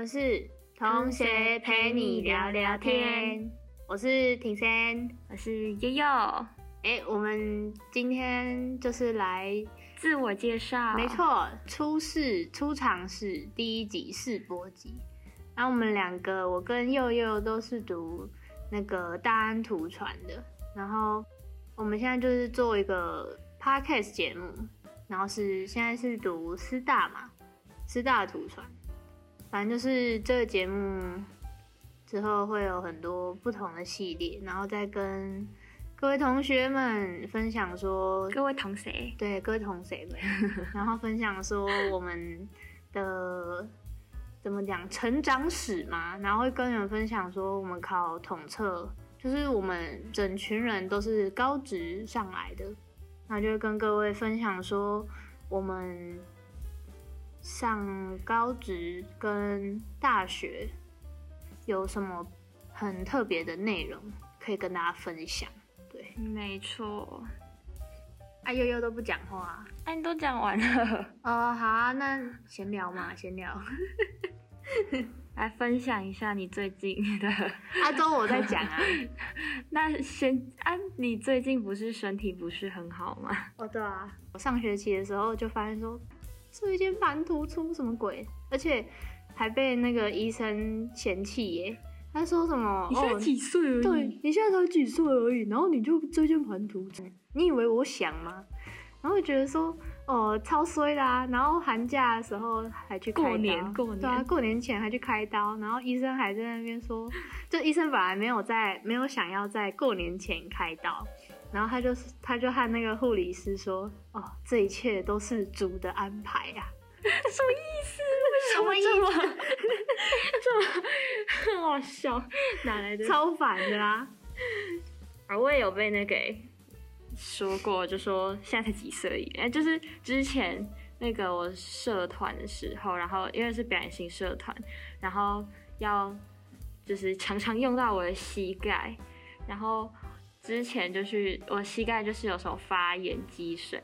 们是同学陪你聊聊天，我是庭森，我是悠悠。哎，我们今天就是来自我介绍，没错，初试出场是第一集试播集。然后我们两个，我跟佑佑都是读那个大安图传的，然后我们现在就是做一个 podcast 节目，然后是现在是读师大嘛，师大图传。反正就是这个节目之后会有很多不同的系列，然后再跟各位同学们分享说，各位同学，对各位同学们，然后分享说我们的怎么讲成长史嘛，然后会跟你们分享说我们考统测，就是我们整群人都是高职上来的，然后就会跟各位分享说我们。上高职跟大学有什么很特别的内容可以跟大家分享？对，没错。哎，悠悠都不讲话，哎，你都讲完了。哦，好啊，那闲聊嘛，闲聊。来分享一下你最近的。阿周，我在讲啊。那先，啊，你最近不是身体不是很好吗？哦，对啊，我上学期的时候就发现说。椎间蛮突出什么鬼？而且还被那个医生嫌弃耶。他说什么？你现在几岁而已？对，你现在才几岁而已，然后你就椎间盘突出？你以为我想吗？然后觉得说，哦，超衰啦。然后寒假的时候还去过年，过年对啊，过年前还去开刀，然后医生还在那边说，就医生本来没有在，没有想要在过年前开刀。然后他就是，他就和那个护理师说：“哦，这一切都是主的安排呀。”什么意思？什么意思？这么很好笑，哪来的？超烦的啊！而我也有被那个说过，就说现在才几岁，哎，就是之前那个我社团的时候，然后因为是表演型社团，然后要就是常常用到我的膝盖，然后。之前就是我膝盖就是有什么发炎积水，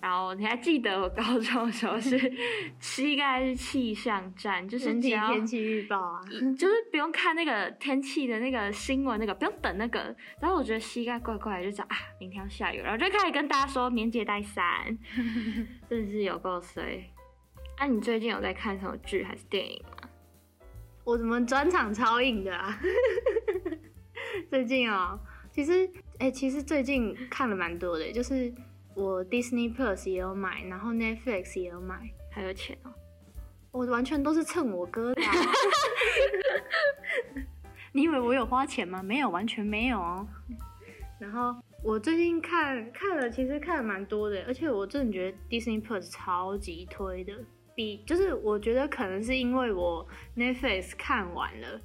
然后你还记得我高中的时候是 膝盖是气象站，就是只要天气预报啊，就是不用看那个天气的那个新闻那个，不用等那个。然后我觉得膝盖怪怪，就讲啊，明天要下雨，然后就开始跟大家说棉姐带伞，真的是有够衰。啊，你最近有在看什么剧还是电影吗？我怎么转场超硬的啊？最近哦。其实，哎，其实最近看了蛮多的，就是我 Disney Plus 也有买，然后 Netflix 也有买，还有钱哦。我完全都是蹭我哥的。你以为我有花钱吗？没有，完全没有哦。然后我最近看看了，其实看了蛮多的，而且我真的觉得 Disney Plus 超级推的，比就是我觉得可能是因为我 Netflix 看完了。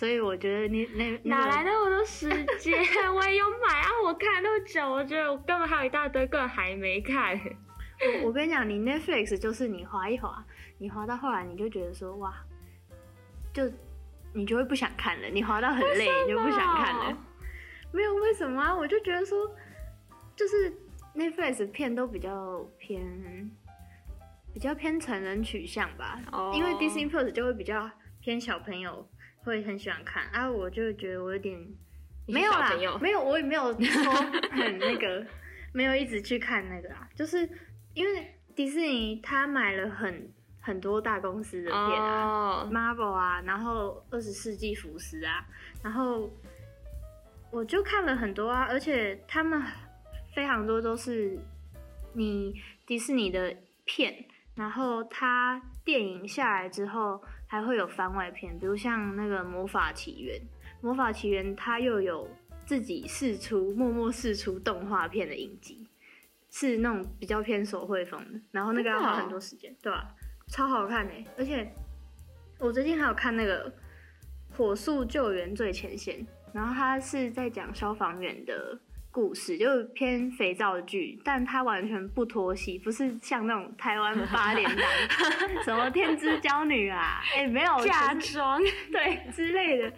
所以我觉得你那哪来那么多时间？我也有买啊！我看那么久，我觉得我根本还有一大堆根本还没看。我我跟你讲，你 Netflix 就是你划一划，你划到后来你就觉得说哇，就你就会不想看了。你划到很累，你就不想看了。没有为什么啊？我就觉得说，就是 Netflix 片都比较偏比较偏成人取向吧。哦。因为 Disney Plus 就会比较偏小朋友。会很喜欢看。啊，我就觉得我有点没有啦，没有，我也没有说很那个，没有一直去看那个啊，就是因为迪士尼他买了很很多大公司的片啊，Marvel 啊，然后二十世纪福斯啊，然后我就看了很多啊，而且他们非常多都是你迪士尼的片，然后他电影下来之后。还会有番外篇，比如像那个《魔法起源》，《魔法起源》它又有自己试出、默默试出动画片的影集，是那种比较偏手绘风的，然后那个要花很多时间，对吧？超好看哎！而且我最近还有看那个《火速救援最前线》，然后它是在讲消防员的。故事就是偏肥皂剧，但它完全不脱戏，不是像那种台湾的八点档 什么天之娇女啊，哎没有嫁妆 对之类的，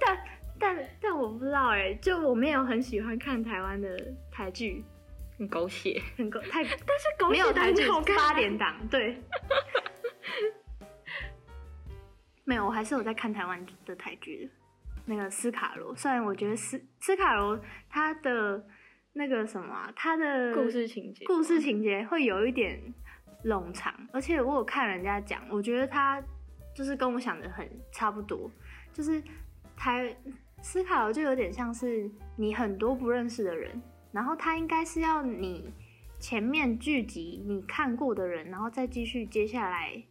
但但但我不知道哎，就我没有很喜欢看台湾的台剧，很狗血，很狗太，但是狗血台剧八点档对，没有，我还是有在看台湾的台剧的。那个斯卡罗，虽然我觉得斯斯卡罗他的那个什么，他的故事情节，故事情节会有一点冗长，而且我有看人家讲，我觉得他就是跟我想的很差不多，就是台斯卡罗就有点像是你很多不认识的人，然后他应该是要你前面聚集你看过的人，然后再继续接下来。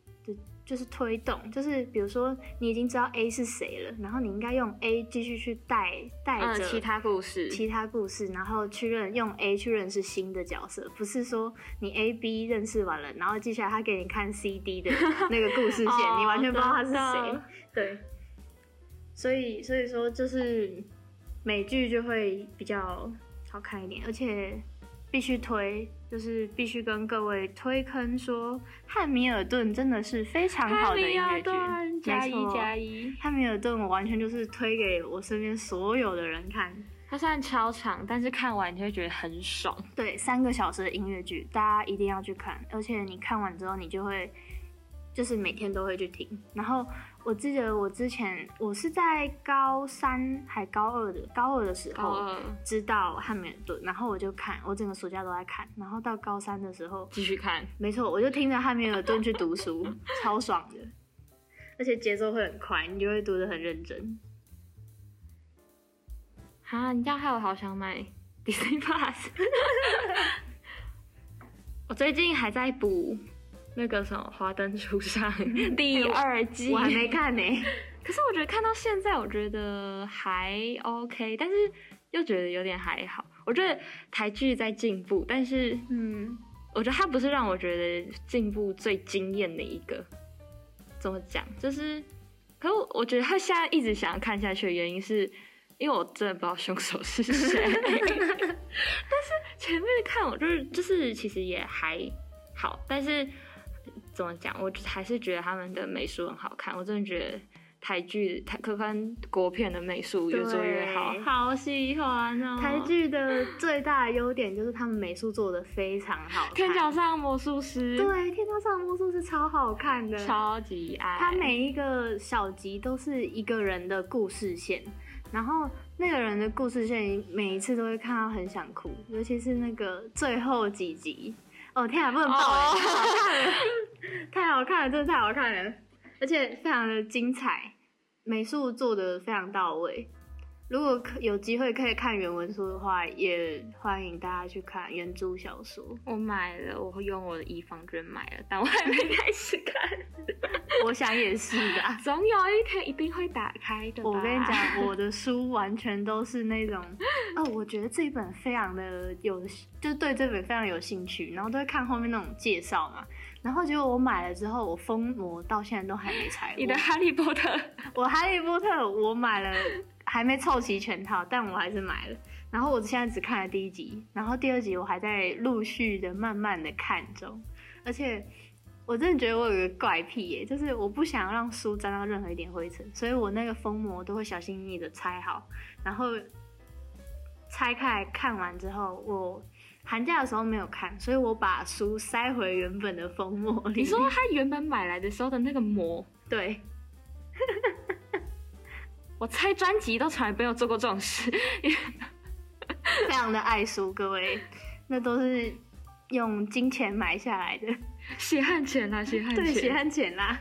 就是推动，就是比如说你已经知道 A 是谁了，然后你应该用 A 继续去带带着其他故事，其他故事，然后去认用 A 去认识新的角色，不是说你 A B 认识完了，然后接下来他给你看 C D 的 那个故事线，你完全不知道他是谁。对，所以所以说就是美剧就会比较好看一点，而且。必须推，就是必须跟各位推坑说，《汉密尔顿》真的是非常好的音乐剧，加一加一。《汉密尔顿》我完全就是推给我身边所有的人看。它虽然超长，但是看完你会觉得很爽。对，三个小时的音乐剧，大家一定要去看，而且你看完之后，你就会就是每天都会去听，然后。我记得我之前我是在高三还高二的高二的时候知道汉密尔顿，然后我就看，我整个暑假都在看，然后到高三的时候继续看，没错，我就听着汉密尔顿去读书，超爽的，而且节奏会很快，你就会读得很认真。啊，你家还有好想买 Disney Plus，我最近还在补。那个什么《华灯初上》第二季，我还没看呢。可是我觉得看到现在，我觉得还 OK，但是又觉得有点还好。我觉得台剧在进步，但是嗯，我觉得它不是让我觉得进步最惊艳的一个。怎么讲？就是，可是我觉得他现在一直想要看下去的原因，是因为我真的不知道凶手是谁。但是前面看我就是就是其实也还好，但是。怎么讲？我还是觉得他们的美术很好看。我真的觉得台剧、台科幻国片的美术越做越好，好喜欢哦！台剧的最大的优点就是他们美术做的非常好。天桥上魔术师，对，天桥上魔术师超好看的，超级爱。他每一个小集都是一个人的故事线，然后那个人的故事线每一次都会看到很想哭，尤其是那个最后几集。哦天啊，不能爆哎！太好看了，真的太好看了，而且非常的精彩，美术做的非常到位。如果可有机会可以看原文书的话，也欢迎大家去看原著小说。我买了，我会用我的一方券买了，但我还没开始看。我想也是的，总有一天一定会打开的。我跟你讲，我的书完全都是那种，哦，我觉得这一本非常的有，就对这本非常有兴趣，然后都会看后面那种介绍嘛。然后结果我买了之后，我封膜到现在都还没拆。你的哈利波特，我哈利波特我买了。还没凑齐全套，但我还是买了。然后我现在只看了第一集，然后第二集我还在陆续的、慢慢的看中。而且我真的觉得我有个怪癖耶，就是我不想让书沾到任何一点灰尘，所以我那个封膜都会小心翼翼的拆好。然后拆开看完之后，我寒假的时候没有看，所以我把书塞回原本的封膜里。你说他原本买来的时候的那个膜？对。我猜专辑都从来没有做过这种事，非常的爱书，各位，那都是用金钱买下来的，血汗钱啦，血汗钱，对，血汗钱啦。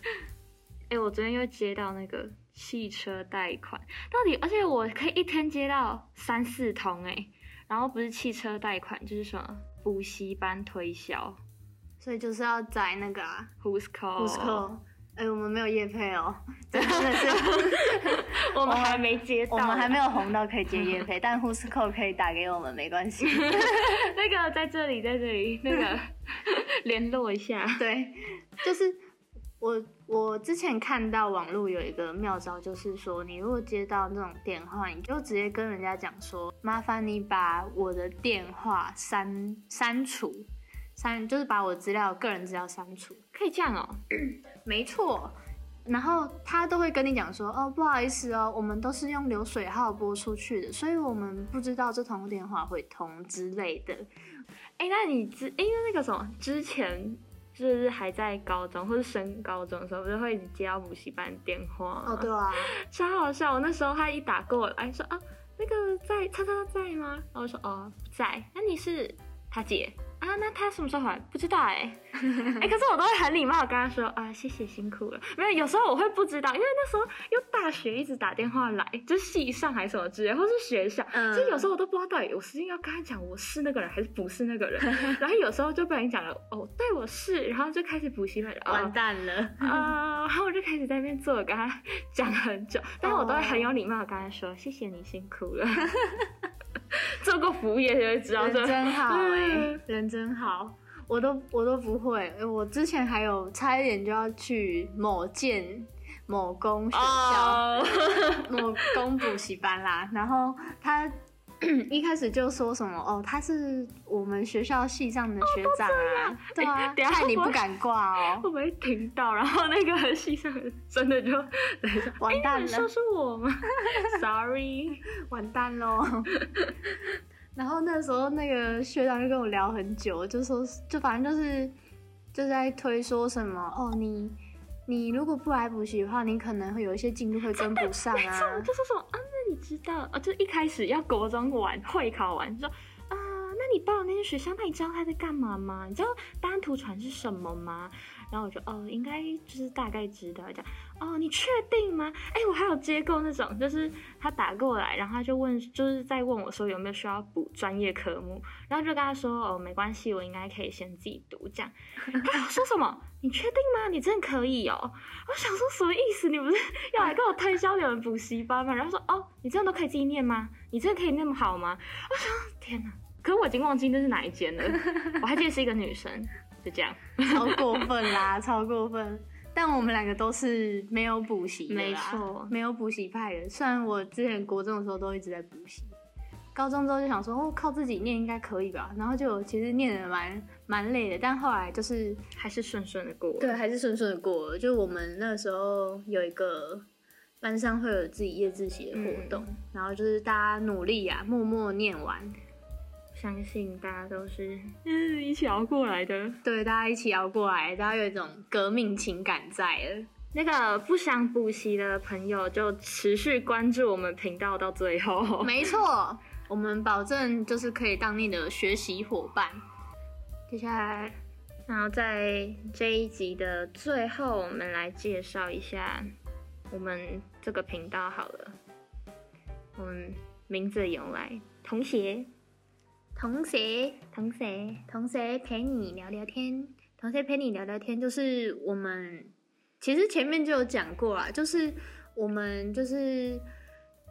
哎，我昨天又接到那个汽车贷款，到底，而且我可以一天接到三四通哎，然后不是汽车贷款，就是什么补习班推销，所以就是要载那个啊 Who's Call，Who's Call。哎，我们没有叶配哦，真的是 我们还没接到，我们还没有红到可以接叶配，但 Who's Call 可以打给我们，没关系。那个在这里，在这里，那个联络一下。对，就是我我之前看到网络有一个妙招，就是说你如果接到那种电话，你就直接跟人家讲说，麻烦你把我的电话删删除。删就是把我资料、个人资料删除，可以这样哦。没错，然后他都会跟你讲说，哦，不好意思哦，我们都是用流水号拨出去的，所以我们不知道这通电话会通之类的。哎，那你之因为那个什么之前就是还在高中或者升高中的时候，不是会一直接到补习班电话？哦，对啊，超好笑。我那时候他一打过来说啊，那个在叉叉在吗？然后我说哦不在，那你是他姐。啊，那他什么时候回来？不知道哎，哎，可是我都会很礼貌跟他说啊，谢谢辛苦了。没有，有时候我会不知道，因为那时候又大学一直打电话来，就是系上还是什么之类，或是学校，所以有时候我都不知道到底我是要跟他讲我是那个人还是不是那个人。然后有时候就不小心讲了哦，对我是，然后就开始补习班，完蛋了啊！然后我就开始在那边坐，跟他讲很久，但是我都会很有礼貌的跟他说谢谢你辛苦了。做过服务业就会知道，人真好 哎，人真好，我都我都不会。我之前还有差一点就要去某建某公学校、某公补习班啦，然后他。一开始就说什么哦，他是我们学校系上的学长啊，对啊，害你不敢挂哦，会不会听到？然后那个系上真的就完蛋了，说是我吗？Sorry，完蛋喽。然后那时候那个学长就跟我聊很久，就说就反正就是就在推说什么哦，你你如果不来补习的话，你可能会有一些进度会跟不上啊，就说啊，那。你知道啊？就一开始要国中完会考完，说，你报那些学校，那你知道他在干嘛吗？你知道单图传是什么吗？然后我就哦，应该就是大概知道这样。哦，你确定吗？哎，我还有接过那种，就是他打过来，然后他就问，就是在问我说有没有需要补专业科目，然后就跟他说哦，没关系，我应该可以先自己读这样。他说什么？你确定吗？你真的可以哦？我想说什么意思？你不是要来跟我推销你们补习班吗？然后说哦，你真的都可以自己念吗？你真的可以那么好吗？我想天哪！可是我已经忘记那是哪一间了，我还记得是一个女生。就这样，超过分啦，超过分。但我们两个都是没有补习，没错，没有补习派的。虽然我之前国中的时候都一直在补习，高中之后就想说，哦，靠自己念应该可以吧。然后就其实念的蛮蛮累的，但后来就是还是顺顺的过。对，还是顺顺的过。就我们那时候有一个班上会有自己夜自习的活动，然后就是大家努力啊，默默念完。相信大家都是嗯一起熬过来的，对，大家一起熬过来，大家有一种革命情感在了。那个不想补习的朋友就持续关注我们频道到最后。没错，我们保证就是可以当你的学习伙伴。接下来，然后在这一集的最后，我们来介绍一下我们这个频道好了。我们名字由来，同学。同学，同学，同学陪你聊聊天。同学陪你聊聊天，就是我们其实前面就有讲过啦，就是我们就是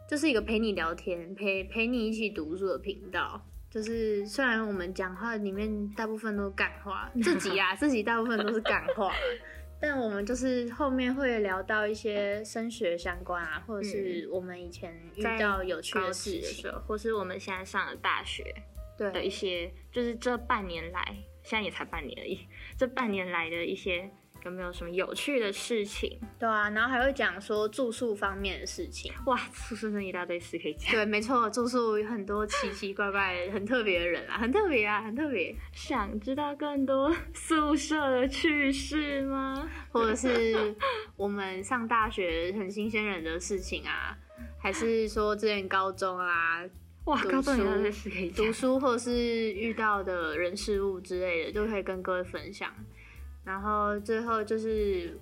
就是一个陪你聊天、陪陪你一起读书的频道。就是虽然我们讲话里面大部分都感话，自己啊自己大部分都是感话，但我们就是后面会聊到一些升学相关啊，或者是我们以前遇到有趣的事情，或是我们现在上了大学。的一些，就是这半年来，现在也才半年而已。这半年来的一些，有没有什么有趣的事情？对啊，然后还会讲说住宿方面的事情。哇，宿舍那一大堆事可以讲。对，没错，住宿有很多奇奇怪怪、很特别的人啊，很特别啊，很特别。想知道更多宿舍的趣事吗？或者是我们上大学很新鲜人的事情啊？还是说之前高中啊？哇，高中有些事可以读书，或是遇到的人事物之类的，都可以跟各位分享。然后最后就是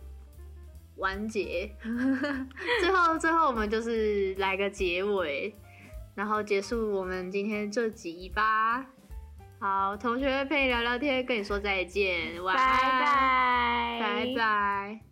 完结，最后最后我们就是来个结尾，然后结束我们今天这集吧。好，同学陪你聊聊天，跟你说再见，拜拜，拜拜。